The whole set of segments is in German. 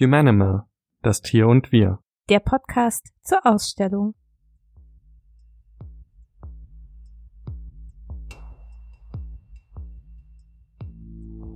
Humanimal, das Tier und wir. Der Podcast zur Ausstellung.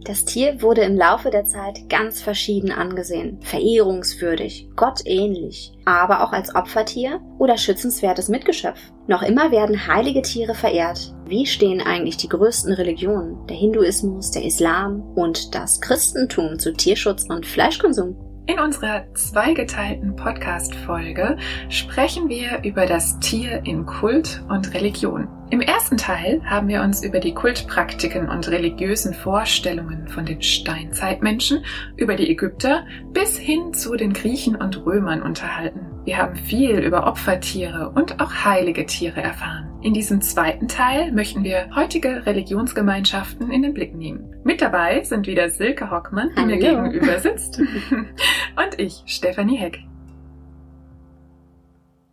Das Tier wurde im Laufe der Zeit ganz verschieden angesehen, verehrungswürdig, gottähnlich, aber auch als Opfertier oder schützenswertes Mitgeschöpf. Noch immer werden heilige Tiere verehrt. Wie stehen eigentlich die größten Religionen, der Hinduismus, der Islam und das Christentum zu Tierschutz und Fleischkonsum? In unserer zweigeteilten Podcast-Folge sprechen wir über das Tier in Kult und Religion. Im ersten Teil haben wir uns über die Kultpraktiken und religiösen Vorstellungen von den Steinzeitmenschen, über die Ägypter bis hin zu den Griechen und Römern unterhalten. Wir haben viel über Opfertiere und auch heilige Tiere erfahren. In diesem zweiten Teil möchten wir heutige Religionsgemeinschaften in den Blick nehmen. Mit dabei sind wieder Silke Hockmann, die mir gegenüber sitzt, und ich, Stefanie Heck.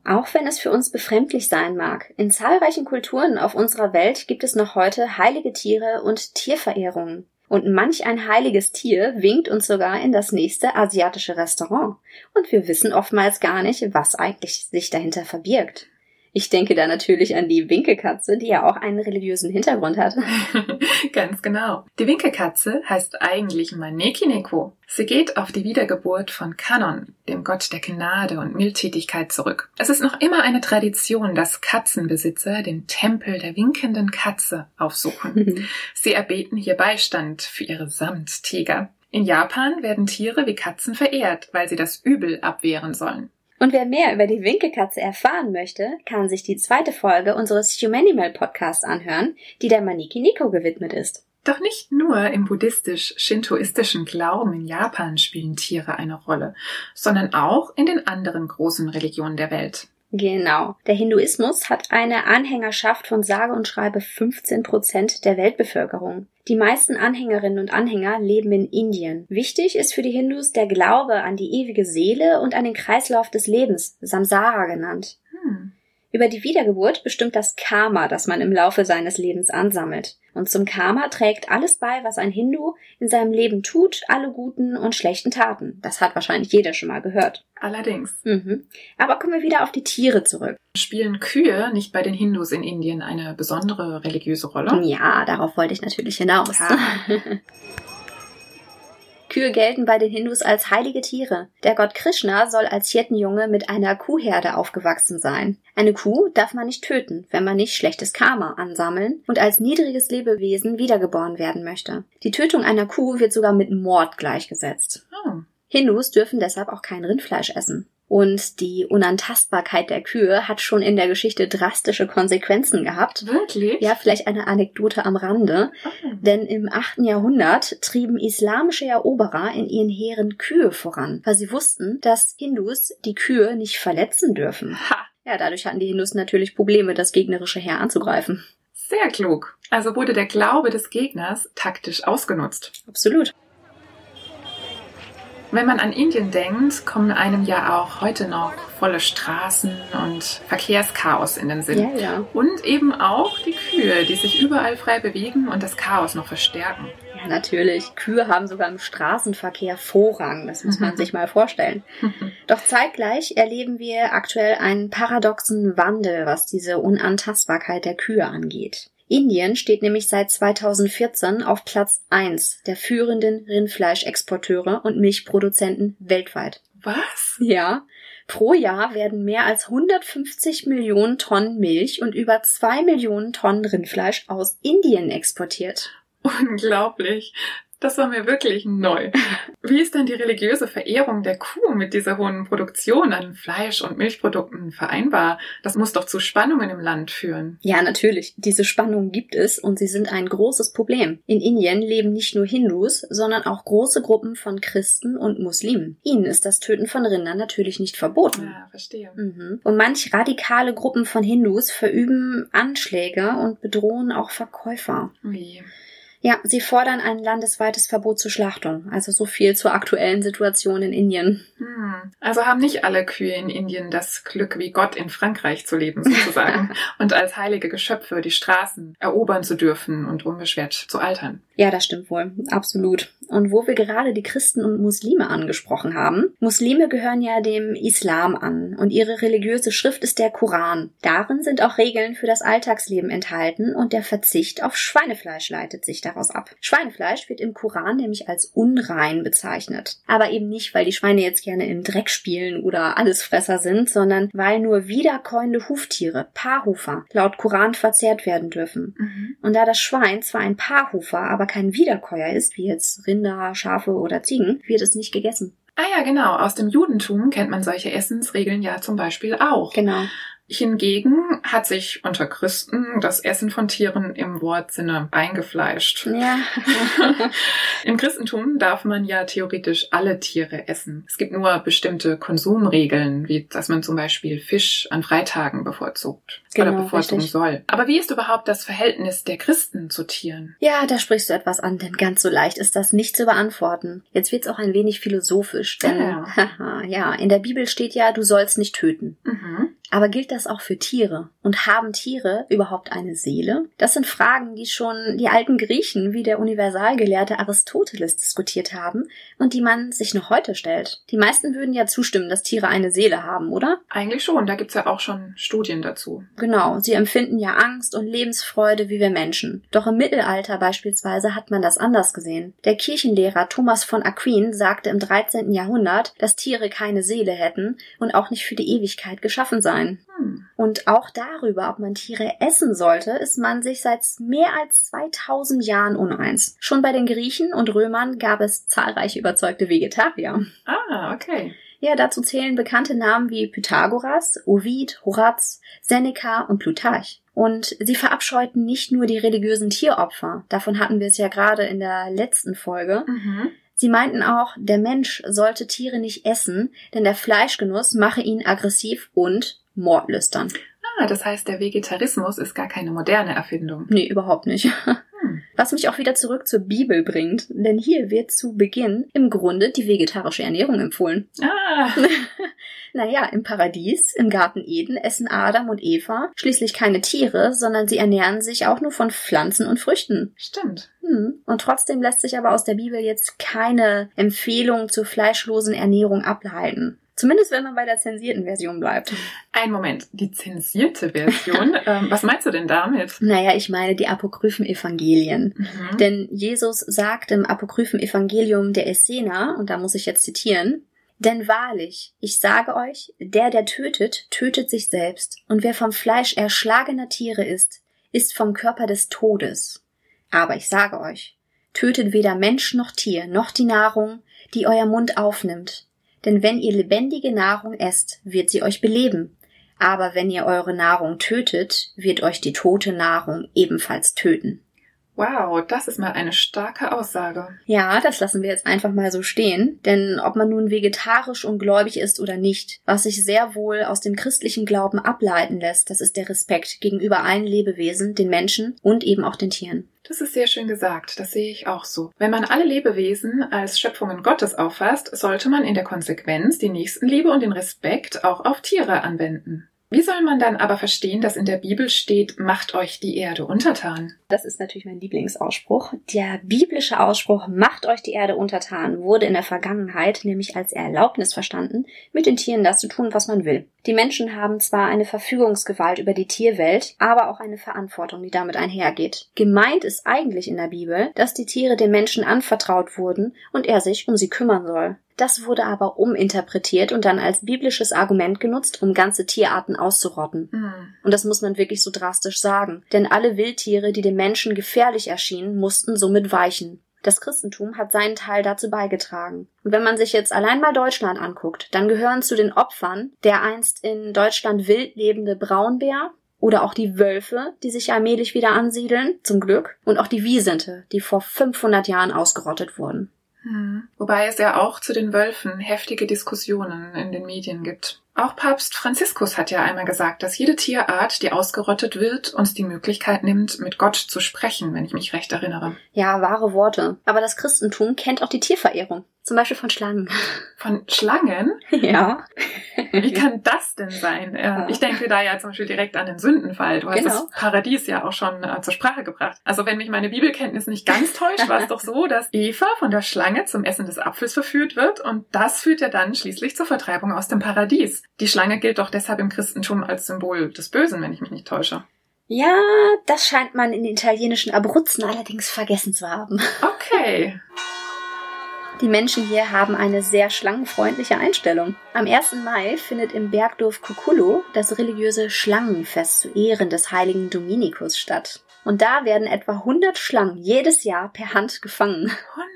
Auch wenn es für uns befremdlich sein mag, in zahlreichen Kulturen auf unserer Welt gibt es noch heute heilige Tiere und Tierverehrungen. Und manch ein heiliges Tier winkt uns sogar in das nächste asiatische Restaurant. Und wir wissen oftmals gar nicht, was eigentlich sich dahinter verbirgt. Ich denke da natürlich an die Winkelkatze, die ja auch einen religiösen Hintergrund hat. Ganz genau. Die Winkelkatze heißt eigentlich Manekineko. Sie geht auf die Wiedergeburt von Kanon, dem Gott der Gnade und Mildtätigkeit, zurück. Es ist noch immer eine Tradition, dass Katzenbesitzer den Tempel der winkenden Katze aufsuchen. Sie erbeten hier Beistand für ihre Samttiger. In Japan werden Tiere wie Katzen verehrt, weil sie das Übel abwehren sollen. Und wer mehr über die Winkelkatze erfahren möchte, kann sich die zweite Folge unseres Humanimal Podcasts anhören, die der Maniki Nico gewidmet ist. Doch nicht nur im buddhistisch-shintoistischen Glauben in Japan spielen Tiere eine Rolle, sondern auch in den anderen großen Religionen der Welt. Genau. Der Hinduismus hat eine Anhängerschaft von sage und schreibe 15 Prozent der Weltbevölkerung. Die meisten Anhängerinnen und Anhänger leben in Indien. Wichtig ist für die Hindus der Glaube an die ewige Seele und an den Kreislauf des Lebens, Samsara genannt. Hm. Über die Wiedergeburt bestimmt das Karma, das man im Laufe seines Lebens ansammelt. Und zum Karma trägt alles bei, was ein Hindu in seinem Leben tut, alle guten und schlechten Taten. Das hat wahrscheinlich jeder schon mal gehört. Allerdings. Mhm. Aber kommen wir wieder auf die Tiere zurück. Spielen Kühe nicht bei den Hindus in Indien eine besondere religiöse Rolle? Ja, darauf wollte ich natürlich hinaus. Ja. Kühe gelten bei den Hindus als heilige Tiere. Der Gott Krishna soll als Hirtenjunge mit einer Kuhherde aufgewachsen sein. Eine Kuh darf man nicht töten, wenn man nicht schlechtes Karma ansammeln und als niedriges Lebewesen wiedergeboren werden möchte. Die Tötung einer Kuh wird sogar mit Mord gleichgesetzt. Oh. Hindus dürfen deshalb auch kein Rindfleisch essen. Und die Unantastbarkeit der Kühe hat schon in der Geschichte drastische Konsequenzen gehabt. Wirklich? Ja, vielleicht eine Anekdote am Rande. Oh. Denn im achten Jahrhundert trieben islamische Eroberer in ihren Heeren Kühe voran, weil sie wussten, dass Hindus die Kühe nicht verletzen dürfen. Ha. Ja, dadurch hatten die Hindus natürlich Probleme, das gegnerische Heer anzugreifen. Sehr klug. Also wurde der Glaube des Gegners taktisch ausgenutzt. Absolut. Wenn man an Indien denkt, kommen einem ja auch heute noch volle Straßen und Verkehrschaos in den Sinn. Ja, ja. Und eben auch die Kühe, die sich überall frei bewegen und das Chaos noch verstärken. Ja, natürlich. Kühe haben sogar im Straßenverkehr Vorrang. Das muss man sich mal vorstellen. Doch zeitgleich erleben wir aktuell einen paradoxen Wandel, was diese Unantastbarkeit der Kühe angeht. Indien steht nämlich seit 2014 auf Platz 1 der führenden Rindfleischexporteure und Milchproduzenten weltweit. Was? Ja. Pro Jahr werden mehr als 150 Millionen Tonnen Milch und über 2 Millionen Tonnen Rindfleisch aus Indien exportiert. Unglaublich. Das war mir wirklich neu. Wie ist denn die religiöse Verehrung der Kuh mit dieser hohen Produktion an Fleisch- und Milchprodukten vereinbar? Das muss doch zu Spannungen im Land führen. Ja, natürlich. Diese Spannungen gibt es und sie sind ein großes Problem. In Indien leben nicht nur Hindus, sondern auch große Gruppen von Christen und Muslimen. Ihnen ist das Töten von Rindern natürlich nicht verboten. Ja, verstehe. Mhm. Und manch radikale Gruppen von Hindus verüben Anschläge und bedrohen auch Verkäufer. Wie? Ja, sie fordern ein landesweites Verbot zur Schlachtung. Also so viel zur aktuellen Situation in Indien. Hm. Also haben nicht alle Kühe in Indien das Glück, wie Gott in Frankreich zu leben, sozusagen, und als heilige Geschöpfe die Straßen erobern zu dürfen und unbeschwert zu altern. Ja, das stimmt wohl. Absolut. Und wo wir gerade die Christen und Muslime angesprochen haben. Muslime gehören ja dem Islam an und ihre religiöse Schrift ist der Koran. Darin sind auch Regeln für das Alltagsleben enthalten und der Verzicht auf Schweinefleisch leitet sich daraus ab. Schweinefleisch wird im Koran nämlich als unrein bezeichnet. Aber eben nicht, weil die Schweine jetzt gerne im Dreck spielen oder Allesfresser sind, sondern weil nur wiederkäuende Huftiere, Paarhufer, laut Koran verzehrt werden dürfen. Mhm. Und da das Schwein zwar ein Paarhufer, aber kein Wiederkäuer ist, wie jetzt Rinder, Schafe oder Ziegen, wird es nicht gegessen. Ah ja, genau. Aus dem Judentum kennt man solche Essensregeln ja zum Beispiel auch. Genau. Hingegen hat sich unter Christen das Essen von Tieren im Wortsinne eingefleischt. Ja. Im Christentum darf man ja theoretisch alle Tiere essen. Es gibt nur bestimmte Konsumregeln, wie dass man zum Beispiel Fisch an Freitagen bevorzugt oder Genau, bevorzugen richtig. soll. Aber wie ist überhaupt das Verhältnis der Christen zu Tieren? Ja, da sprichst du etwas an, denn ganz so leicht ist das nicht zu beantworten. Jetzt wird's auch ein wenig philosophisch, denn Ah, haha, ja, in der Bibel steht ja, du sollst nicht töten. Mhm. Aber gilt das auch für Tiere? Und haben Tiere überhaupt eine Seele? Das sind Fragen, die schon die alten Griechen wie der Universalgelehrte Aristoteles diskutiert haben und die man sich noch heute stellt. Die meisten würden ja zustimmen, dass Tiere eine Seele haben, oder? Eigentlich schon, da gibt's ja auch schon Studien dazu. Genau, sie empfinden ja Angst und Lebensfreude wie wir Menschen. Doch im Mittelalter beispielsweise hat man das anders gesehen. Der Kirchenlehrer Thomas von Aquin sagte im 13. Jahrhundert, dass Tiere keine Seele hätten und auch nicht für die Ewigkeit geschaffen seien. Hm. Und auch darüber, ob man Tiere essen sollte, ist man sich seit mehr als 2000 Jahren uneins. Schon bei den Griechen und Römern gab es zahlreiche überzeugte Vegetarier. Ah, okay. Ja, dazu zählen bekannte Namen wie Pythagoras, Ovid, Horaz, Seneca und Plutarch. Und sie verabscheuten nicht nur die religiösen Tieropfer, davon hatten wir es ja gerade in der letzten Folge. Mhm. Sie meinten auch, der Mensch sollte Tiere nicht essen, denn der Fleischgenuss mache ihn aggressiv und mordlüstern. Ah, das heißt, der Vegetarismus ist gar keine moderne Erfindung. Nee, überhaupt nicht. Was mich auch wieder zurück zur Bibel bringt, denn hier wird zu Beginn im Grunde die vegetarische Ernährung empfohlen. Ah, Naja, im Paradies, im Garten Eden, essen Adam und Eva schließlich keine Tiere, sondern sie ernähren sich auch nur von Pflanzen und Früchten. stimmt. Hm. Und trotzdem lässt sich aber aus der Bibel jetzt keine Empfehlung zur fleischlosen Ernährung ableiten. Zumindest wenn man bei der zensierten Version bleibt. Ein Moment, die zensierte Version. ähm, was meinst du denn damit? Naja, ich meine die apokryphen Evangelien. Mhm. Denn Jesus sagt im apokryphen Evangelium der Essener, und da muss ich jetzt zitieren, denn wahrlich, ich sage euch, der, der tötet, tötet sich selbst, und wer vom Fleisch erschlagener Tiere ist, ist vom Körper des Todes. Aber ich sage euch, tötet weder Mensch noch Tier, noch die Nahrung, die euer Mund aufnimmt. Denn wenn ihr lebendige Nahrung esst, wird sie euch beleben. Aber wenn ihr eure Nahrung tötet, wird euch die tote Nahrung ebenfalls töten. Wow, das ist mal eine starke Aussage. Ja, das lassen wir jetzt einfach mal so stehen, denn ob man nun vegetarisch und gläubig ist oder nicht, was sich sehr wohl aus dem christlichen Glauben ableiten lässt, das ist der Respekt gegenüber allen Lebewesen, den Menschen und eben auch den Tieren. Das ist sehr schön gesagt, das sehe ich auch so. Wenn man alle Lebewesen als Schöpfungen Gottes auffasst, sollte man in der Konsequenz die Nächstenliebe und den Respekt auch auf Tiere anwenden. Wie soll man dann aber verstehen, dass in der Bibel steht, macht euch die Erde untertan? Das ist natürlich mein Lieblingsausspruch. Der biblische Ausspruch Macht euch die Erde untertan wurde in der Vergangenheit nämlich als Erlaubnis verstanden, mit den Tieren das zu tun, was man will. Die Menschen haben zwar eine Verfügungsgewalt über die Tierwelt, aber auch eine Verantwortung, die damit einhergeht. Gemeint ist eigentlich in der Bibel, dass die Tiere dem Menschen anvertraut wurden und er sich um sie kümmern soll. Das wurde aber uminterpretiert und dann als biblisches Argument genutzt, um ganze Tierarten auszurotten. Hm. Und das muss man wirklich so drastisch sagen. Denn alle Wildtiere, die dem Menschen gefährlich erschienen, mussten somit weichen. Das Christentum hat seinen Teil dazu beigetragen. Und wenn man sich jetzt allein mal Deutschland anguckt, dann gehören zu den Opfern der einst in Deutschland wild lebende Braunbär oder auch die Wölfe, die sich allmählich wieder ansiedeln, zum Glück, und auch die Wiesente, die vor 500 Jahren ausgerottet wurden. Hm. Wobei es ja auch zu den Wölfen heftige Diskussionen in den Medien gibt. Auch Papst Franziskus hat ja einmal gesagt, dass jede Tierart, die ausgerottet wird, uns die Möglichkeit nimmt, mit Gott zu sprechen, wenn ich mich recht erinnere. Ja, wahre Worte. Aber das Christentum kennt auch die Tierverehrung. Zum Beispiel von Schlangen. Von Schlangen? Ja. Wie kann das denn sein? Äh, ich denke da ja zum Beispiel direkt an den Sündenfall. Du hast Genau. das Paradies ja auch schon äh, zur Sprache gebracht. Also wenn mich meine Bibelkenntnis nicht ganz täuscht, war es doch so, dass Eva von der Schlange zum Essen des Apfels verführt wird und das führt ja dann schließlich zur Vertreibung aus dem Paradies. Die Schlange gilt doch deshalb im Christentum als Symbol des Bösen, wenn ich mich nicht täusche. Ja, das scheint man in den italienischen Abruzzen allerdings vergessen zu haben. Okay. Die Menschen hier haben eine sehr schlangenfreundliche Einstellung. Am 1. Mai findet im Bergdorf Cucullo das religiöse Schlangenfest zu Ehren des heiligen Dominikus statt. Und da werden etwa 100 Schlangen jedes Jahr per Hand gefangen.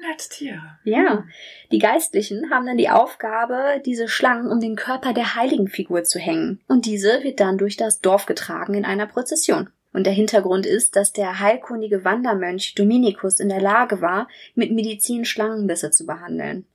100 Tiere. Ja, die Geistlichen haben dann die Aufgabe, diese Schlangen um den Körper der Heiligenfigur zu hängen. Und diese wird dann durch das Dorf getragen in einer Prozession. Und der Hintergrund ist, dass der heilkundige Wandermönch Dominikus in der Lage war, mit Medizin Schlangenbisse zu behandeln.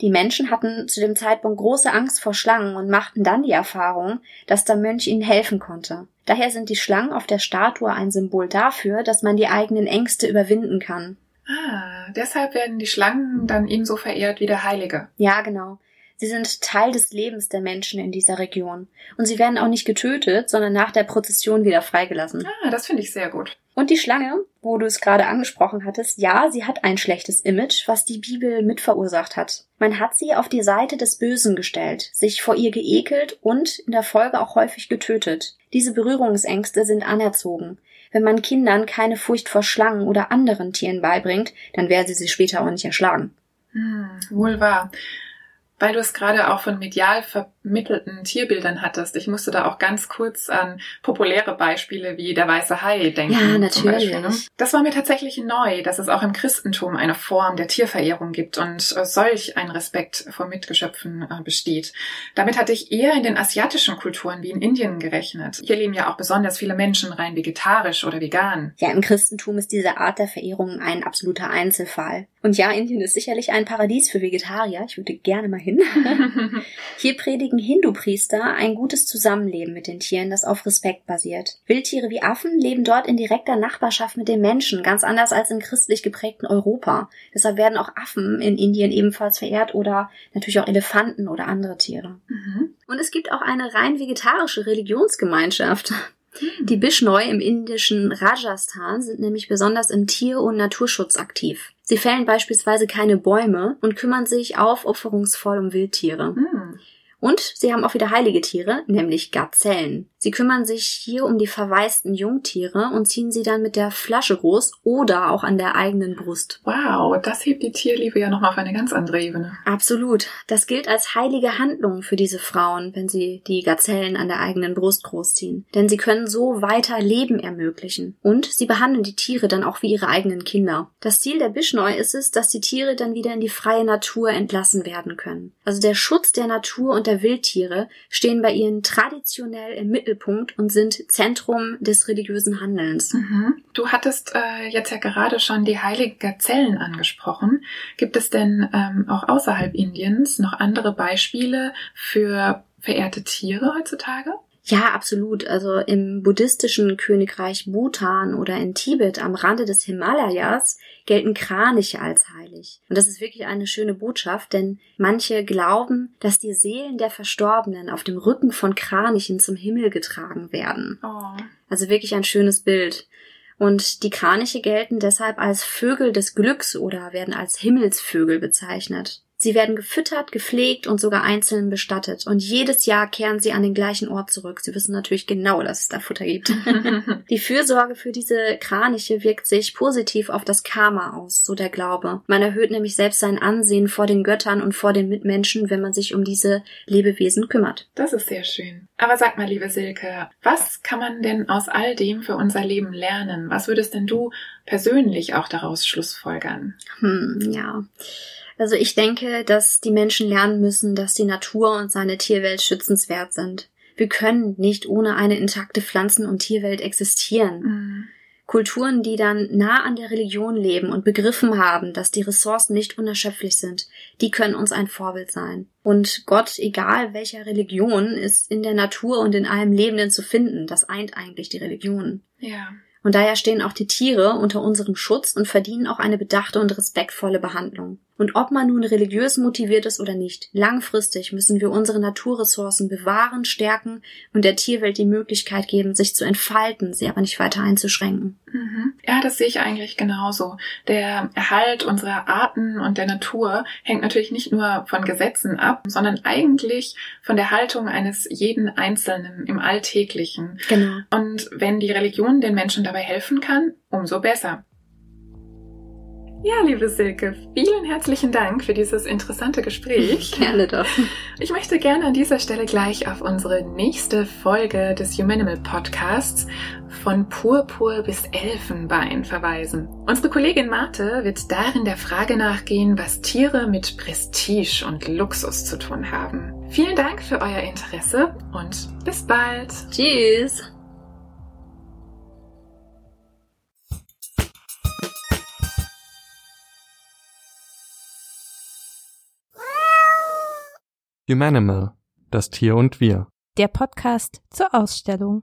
Die Menschen hatten zu dem Zeitpunkt große Angst vor Schlangen und machten dann die Erfahrung, dass der Mönch ihnen helfen konnte. Daher sind die Schlangen auf der Statue ein Symbol dafür, dass man die eigenen Ängste überwinden kann. Ah, deshalb werden die Schlangen dann ebenso verehrt wie der Heilige. Ja, genau. Sie sind Teil des Lebens der Menschen in dieser Region. Und sie werden auch nicht getötet, sondern nach der Prozession wieder freigelassen. Ah, das finde ich sehr gut. Und die Schlange, wo du es gerade angesprochen hattest, ja, sie hat ein schlechtes Image, was die Bibel mit verursacht hat. Man hat sie auf die Seite des Bösen gestellt, sich vor ihr geekelt und in der Folge auch häufig getötet. Diese Berührungsängste sind anerzogen. Wenn man Kindern keine Furcht vor Schlangen oder anderen Tieren beibringt, dann werden sie sie später auch nicht erschlagen. Hm, wohl wahr. Weil du es gerade auch von medial vermittelten Tierbildern hattest. Ich musste da auch ganz kurz an populäre Beispiele wie der weiße Hai denken. Ja, zum Beispiel, natürlich. ne? Das war mir tatsächlich neu, dass es auch im Christentum eine Form der Tierverehrung gibt und äh, solch ein Respekt vor Mitgeschöpfen äh, besteht. Damit hatte ich eher in den asiatischen Kulturen wie in Indien gerechnet. Hier leben ja auch besonders viele Menschen rein vegetarisch oder vegan. Ja, im Christentum ist diese Art der Verehrung ein absoluter Einzelfall. Und ja, Indien ist sicherlich ein Paradies für Vegetarier. Ich würde gerne mal hin. Hier predigen Hindu-Priester ein gutes Zusammenleben mit den Tieren, das auf Respekt basiert. Wildtiere wie Affen leben dort in direkter Nachbarschaft mit den Menschen, ganz anders als im christlich geprägten Europa. Deshalb werden auch Affen in Indien ebenfalls verehrt oder natürlich auch Elefanten oder andere Tiere. Mhm. Und es gibt auch eine rein vegetarische Religionsgemeinschaft. Die Bishnoi im indischen Rajasthan sind nämlich besonders im Tier- und Naturschutz aktiv. Sie fällen beispielsweise keine Bäume und kümmern sich aufopferungsvoll um Wildtiere. Hm. Und sie haben auch wieder heilige Tiere, nämlich Gazellen. Sie kümmern sich hier um die verwaisten Jungtiere und ziehen sie dann mit der Flasche groß oder auch an der eigenen Brust. Wow, das hebt die Tierliebe ja nochmal auf eine ganz andere Ebene. Absolut. Das gilt als heilige Handlung für diese Frauen, wenn sie die Gazellen an der eigenen Brust großziehen. Denn sie können so weiter Leben ermöglichen. Und sie behandeln die Tiere dann auch wie ihre eigenen Kinder. Das Ziel der Bishnoi ist es, dass die Tiere dann wieder in die freie Natur entlassen werden können. Also der Schutz der Natur und der Wildtiere stehen bei ihnen traditionell im Mittelpunkt und sind Zentrum des religiösen Handelns. Mhm. Du hattest äh, jetzt ja gerade schon die heiligen Gazellen angesprochen. Gibt es denn ähm, auch außerhalb Indiens noch andere Beispiele für verehrte Tiere heutzutage? Ja, absolut. Also im buddhistischen Königreich Bhutan oder in Tibet am Rande des Himalayas gelten Kraniche als heilig. Und das ist wirklich eine schöne Botschaft, denn manche glauben, dass die Seelen der Verstorbenen auf dem Rücken von Kranichen zum Himmel getragen werden. Oh. Also wirklich ein schönes Bild. Und die Kraniche gelten deshalb als Vögel des Glücks oder werden als Himmelsvögel bezeichnet. Sie werden gefüttert, gepflegt und sogar einzeln bestattet. Und jedes Jahr kehren sie an den gleichen Ort zurück. Sie wissen natürlich genau, dass es da Futter gibt. Die Fürsorge für diese Kraniche wirkt sich positiv auf das Karma aus, so der Glaube. Man erhöht nämlich selbst sein Ansehen vor den Göttern und vor den Mitmenschen, wenn man sich um diese Lebewesen kümmert. Das ist sehr schön. Aber sag mal, liebe Silke, was kann man denn aus all dem für unser Leben lernen? Was würdest denn du persönlich auch daraus schlussfolgern? Hm, ja. Also ich denke, dass die Menschen lernen müssen, dass die Natur und seine Tierwelt schützenswert sind. Wir können nicht ohne eine intakte Pflanzen- und Tierwelt existieren. Mhm. Kulturen, die dann nah an der Religion leben und begriffen haben, dass die Ressourcen nicht unerschöpflich sind, die können uns ein Vorbild sein. Und Gott, egal welcher Religion, ist in der Natur und in allem Lebenden zu finden. Das eint eigentlich die Religionen. Ja. Und daher stehen auch die Tiere unter unserem Schutz und verdienen auch eine bedachte und respektvolle Behandlung. Und ob man nun religiös motiviert ist oder nicht, langfristig müssen wir unsere Naturressourcen bewahren, stärken und der Tierwelt die Möglichkeit geben, sich zu entfalten, sie aber nicht weiter einzuschränken. Mhm. Ja, das sehe ich eigentlich genauso. Der Erhalt unserer Arten und der Natur hängt natürlich nicht nur von Gesetzen ab, sondern eigentlich von der Haltung eines jeden Einzelnen im Alltäglichen. Genau. Und wenn die Religion den Menschen dabei helfen kann, umso besser. Ja, liebe Silke, vielen herzlichen Dank für dieses interessante Gespräch. Gerne doch. Ich möchte gerne an dieser Stelle gleich auf unsere nächste Folge des Humanimal Podcasts von Purpur bis Elfenbein verweisen. Unsere Kollegin Marte wird darin der Frage nachgehen, was Tiere mit Prestige und Luxus zu tun haben. Vielen Dank für euer Interesse und bis bald. Tschüss. Humanimal, das Tier und wir. Der Podcast zur Ausstellung.